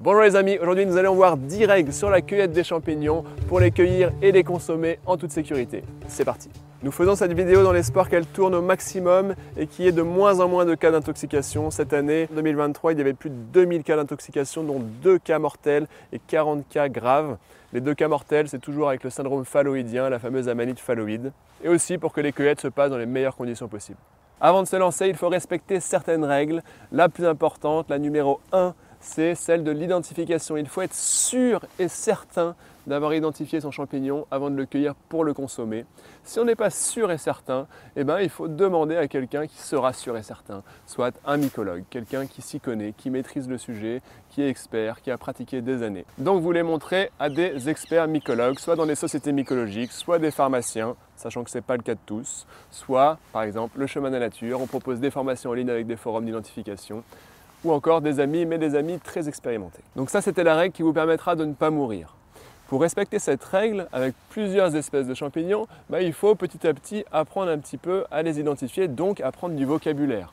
Bonjour les amis, aujourd'hui nous allons voir 10 règles sur la cueillette des champignons pour les cueillir et les consommer en toute sécurité. C'est parti Nous faisons cette vidéo dans l'espoir qu'elle tourne au maximum et qu'il y ait de moins en moins de cas d'intoxication. Cette année, 2023, il y avait plus de 2000 cas d'intoxication, dont 2 cas mortels et 40 cas graves. Les deux cas mortels, c'est toujours avec le syndrome phalloïdien, la fameuse amanite phalloïde, et aussi pour que les cueillettes se passent dans les meilleures conditions possibles. Avant de se lancer, il faut respecter certaines règles. La plus importante, la numéro 1, c'est celle de l'identification. Il faut être sûr et certain d'avoir identifié son champignon avant de le cueillir pour le consommer. Si on n'est pas sûr et certain, eh ben, il faut demander à quelqu'un qui sera sûr et certain, soit un mycologue, quelqu'un qui s'y connaît, qui maîtrise le sujet, qui est expert, qui a pratiqué des années. Donc vous les montrez à des experts mycologues, soit dans des sociétés mycologiques, soit des pharmaciens, sachant que ce n'est pas le cas de tous, soit par exemple le chemin de la nature, on propose des formations en ligne avec des forums d'identification ou encore des amis, mais des amis très expérimentés. Donc ça, c'était la règle qui vous permettra de ne pas mourir. Pour respecter cette règle, avec plusieurs espèces de champignons, bah, il faut petit à petit apprendre un petit peu à les identifier, donc apprendre du vocabulaire.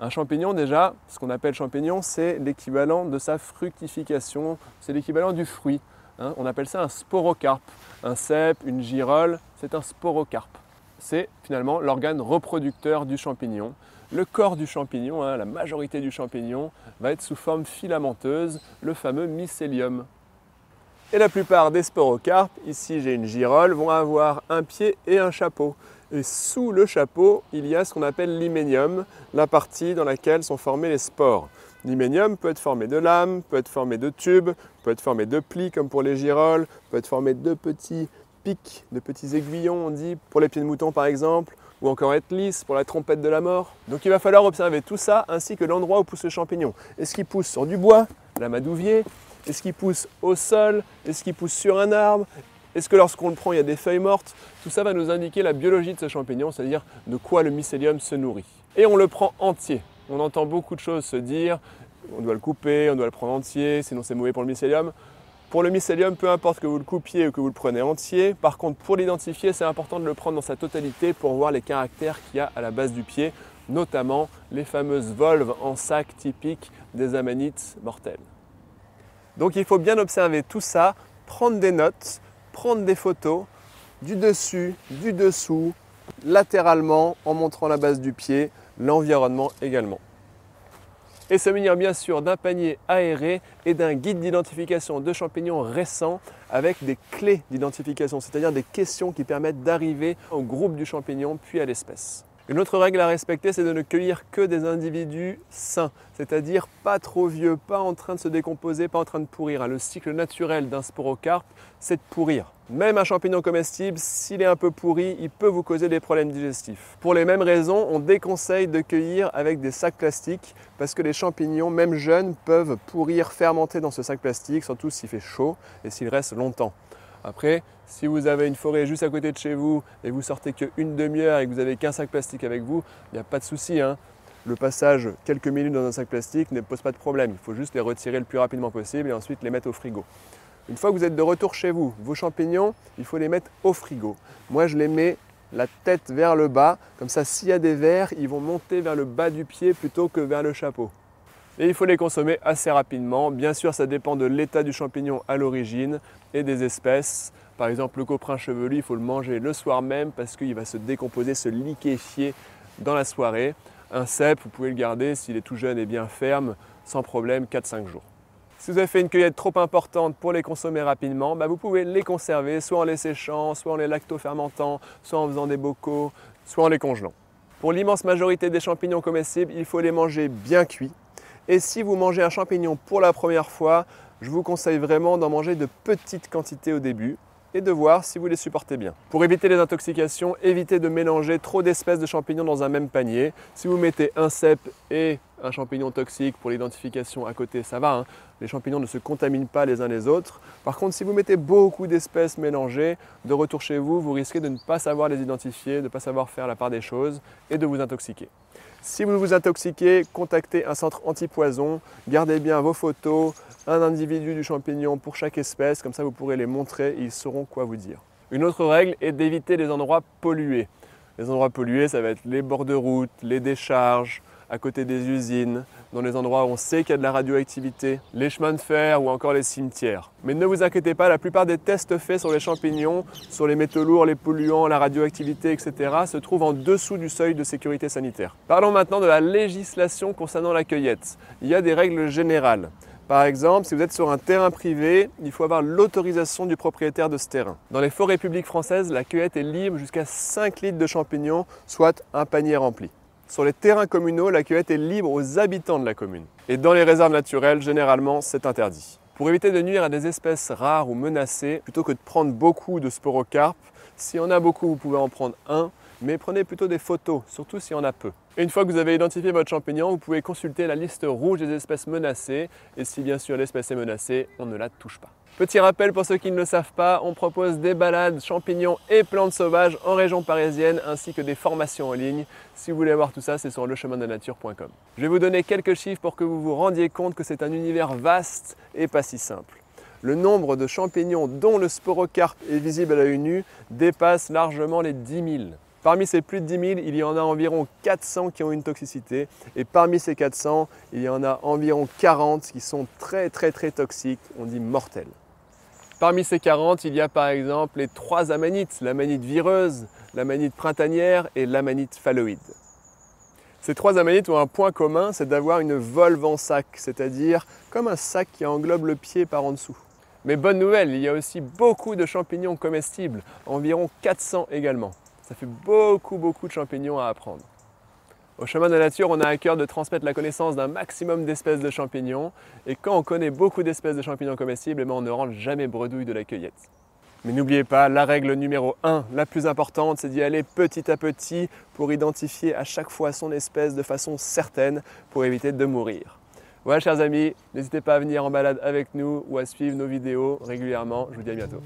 Un champignon, déjà, ce qu'on appelle champignon, c'est l'équivalent de sa fructification, c'est l'équivalent du fruit. Hein. On appelle ça un sporocarpe. Un cèpe, une girole, c'est un sporocarpe. C'est finalement l'organe reproducteur du champignon le corps du champignon, hein, la majorité du champignon, va être sous forme filamenteuse, le fameux mycélium. Et la plupart des sporocarpes, ici j'ai une girole, vont avoir un pied et un chapeau. Et sous le chapeau, il y a ce qu'on appelle l'hyménium, la partie dans laquelle sont formés les spores. L'hyménium peut être formé de lames, peut être formé de tubes, peut être formé de plis comme pour les girolles, peut être formé de petits pics, de petits aiguillons, on dit, pour les pieds de mouton par exemple, ou encore être lisse pour la trompette de la mort. Donc il va falloir observer tout ça ainsi que l'endroit où pousse le champignon. Est-ce qu'il pousse sur du bois, la madouvier Est-ce qu'il pousse au sol? Est-ce qu'il pousse sur un arbre? Est-ce que lorsqu'on le prend, il y a des feuilles mortes? Tout ça va nous indiquer la biologie de ce champignon, c'est-à-dire de quoi le mycélium se nourrit. Et on le prend entier. On entend beaucoup de choses se dire, on doit le couper, on doit le prendre entier, sinon c'est mauvais pour le mycélium. Pour le mycélium, peu importe que vous le coupiez ou que vous le prenez entier, par contre pour l'identifier, c'est important de le prendre dans sa totalité pour voir les caractères qu'il y a à la base du pied, notamment les fameuses volves en sac typiques des amanites mortelles. Donc il faut bien observer tout ça, prendre des notes, prendre des photos du dessus, du dessous, latéralement en montrant la base du pied, l'environnement également et se munir bien sûr d'un panier aéré et d'un guide d'identification de champignons récent avec des clés d'identification, c'est-à-dire des questions qui permettent d'arriver au groupe du champignon puis à l'espèce. Une autre règle à respecter, c'est de ne cueillir que des individus sains, c'est-à-dire pas trop vieux, pas en train de se décomposer, pas en train de pourrir. Le cycle naturel d'un sporocarpe, c'est de pourrir. Même un champignon comestible, s'il est un peu pourri, il peut vous causer des problèmes digestifs. Pour les mêmes raisons, on déconseille de cueillir avec des sacs plastiques parce que les champignons, même jeunes, peuvent pourrir, fermenter dans ce sac plastique, surtout s'il fait chaud et s'il reste longtemps. Après, si vous avez une forêt juste à côté de chez vous et vous sortez qu'une demi-heure et que vous avez qu'un sac plastique avec vous, il n'y a pas de souci. Hein. Le passage quelques minutes dans un sac plastique ne pose pas de problème. Il faut juste les retirer le plus rapidement possible et ensuite les mettre au frigo. Une fois que vous êtes de retour chez vous, vos champignons, il faut les mettre au frigo. Moi, je les mets la tête vers le bas. Comme ça, s'il y a des vers, ils vont monter vers le bas du pied plutôt que vers le chapeau. Et il faut les consommer assez rapidement. Bien sûr, ça dépend de l'état du champignon à l'origine et des espèces. Par exemple, le coprin chevelu, il faut le manger le soir même parce qu'il va se décomposer, se liquéfier dans la soirée. Un cèpe, vous pouvez le garder s'il est tout jeune et bien ferme, sans problème, 4-5 jours. Si vous avez fait une cueillette trop importante pour les consommer rapidement, bah, vous pouvez les conserver soit en les séchant, soit en les lacto-fermentant, soit en faisant des bocaux, soit en les congelant. Pour l'immense majorité des champignons comestibles, il faut les manger bien cuits et si vous mangez un champignon pour la première fois, je vous conseille vraiment d'en manger de petites quantités au début et de voir si vous les supportez bien. Pour éviter les intoxications, évitez de mélanger trop d'espèces de champignons dans un même panier. Si vous mettez un cèpe et un champignon toxique pour l'identification à côté, ça va. Hein. les champignons ne se contaminent pas les uns les autres. Par contre, si vous mettez beaucoup d'espèces mélangées, de retour chez vous, vous risquez de ne pas savoir les identifier, de ne pas savoir faire la part des choses et de vous intoxiquer. Si vous vous intoxiquez, contactez un centre anti-poison, gardez bien vos photos, un individu du champignon pour chaque espèce, comme ça vous pourrez les montrer et ils sauront quoi vous dire. Une autre règle est d'éviter les endroits pollués. Les endroits pollués, ça va être les bords de route, les décharges, à côté des usines, dans les endroits où on sait qu'il y a de la radioactivité, les chemins de fer ou encore les cimetières. Mais ne vous inquiétez pas, la plupart des tests faits sur les champignons, sur les métaux lourds, les polluants, la radioactivité, etc., se trouvent en dessous du seuil de sécurité sanitaire. Parlons maintenant de la législation concernant la cueillette. Il y a des règles générales. Par exemple, si vous êtes sur un terrain privé, il faut avoir l'autorisation du propriétaire de ce terrain. Dans les forêts publiques françaises, la cueillette est libre jusqu'à 5 litres de champignons, soit un panier rempli. Sur les terrains communaux, la cueillette est libre aux habitants de la commune. Et dans les réserves naturelles, généralement, c'est interdit. Pour éviter de nuire à des espèces rares ou menacées, plutôt que de prendre beaucoup de sporocarpes, si on a beaucoup, vous pouvez en prendre un, mais prenez plutôt des photos, surtout si on a peu. une fois que vous avez identifié votre champignon, vous pouvez consulter la liste rouge des espèces menacées, et si bien sûr l'espèce est menacée, on ne la touche pas. Petit rappel pour ceux qui ne le savent pas, on propose des balades champignons et plantes sauvages en région parisienne ainsi que des formations en ligne. Si vous voulez voir tout ça, c'est sur lechemindelature.com. Je vais vous donner quelques chiffres pour que vous vous rendiez compte que c'est un univers vaste et pas si simple. Le nombre de champignons dont le sporocarpe est visible à l'œil nu dépasse largement les 10 000. Parmi ces plus de 10 000, il y en a environ 400 qui ont une toxicité. Et parmi ces 400, il y en a environ 40 qui sont très très très toxiques, on dit mortels. Parmi ces 40, il y a par exemple les trois amanites, l'amanite vireuse, l'amanite printanière et l'amanite phalloïde. Ces trois amanites ont un point commun, c'est d'avoir une volve en sac, c'est-à-dire comme un sac qui englobe le pied par en dessous. Mais bonne nouvelle, il y a aussi beaucoup de champignons comestibles, environ 400 également. Ça fait beaucoup, beaucoup de champignons à apprendre. Au chemin de la nature, on a à cœur de transmettre la connaissance d'un maximum d'espèces de champignons. Et quand on connaît beaucoup d'espèces de champignons comestibles, eh ben, on ne rentre jamais bredouille de la cueillette. Mais n'oubliez pas, la règle numéro 1, la plus importante, c'est d'y aller petit à petit pour identifier à chaque fois son espèce de façon certaine pour éviter de mourir. Voilà chers amis, n'hésitez pas à venir en balade avec nous ou à suivre nos vidéos régulièrement. Je vous dis à bientôt.